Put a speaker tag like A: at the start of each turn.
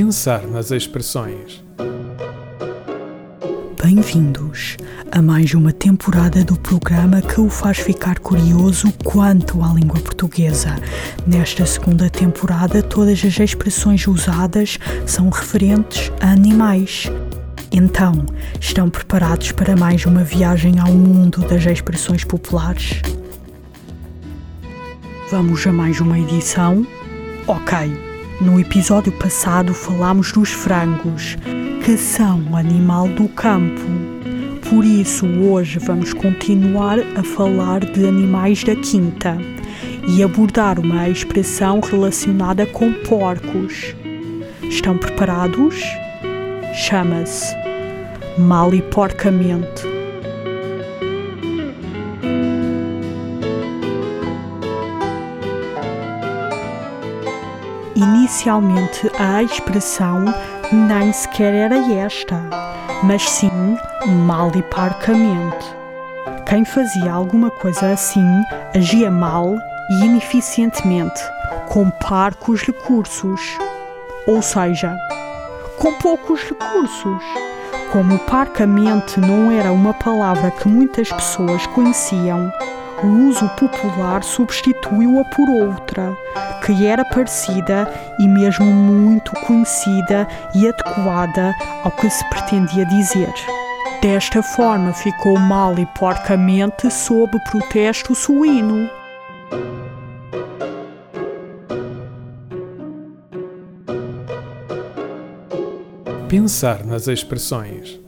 A: Pensar nas expressões.
B: Bem-vindos a mais uma temporada do programa que o faz ficar curioso quanto à língua portuguesa. Nesta segunda temporada, todas as expressões usadas são referentes a animais. Então, estão preparados para mais uma viagem ao mundo das expressões populares? Vamos a mais uma edição? Ok. No episódio passado falámos dos frangos, que são um animal do campo. Por isso, hoje vamos continuar a falar de animais da quinta e abordar uma expressão relacionada com porcos. Estão preparados? Chama-se mal e porcamente. Inicialmente a expressão nem sequer era esta, mas sim mal e parcamente. Quem fazia alguma coisa assim agia mal e ineficientemente, com parcos recursos, ou seja, com poucos recursos. Como parcamente não era uma palavra que muitas pessoas conheciam, o uso popular substituiu-a por outra, que era parecida e mesmo muito conhecida e adequada ao que se pretendia dizer. Desta forma ficou mal e porcamente sob protesto suíno.
A: Pensar nas expressões.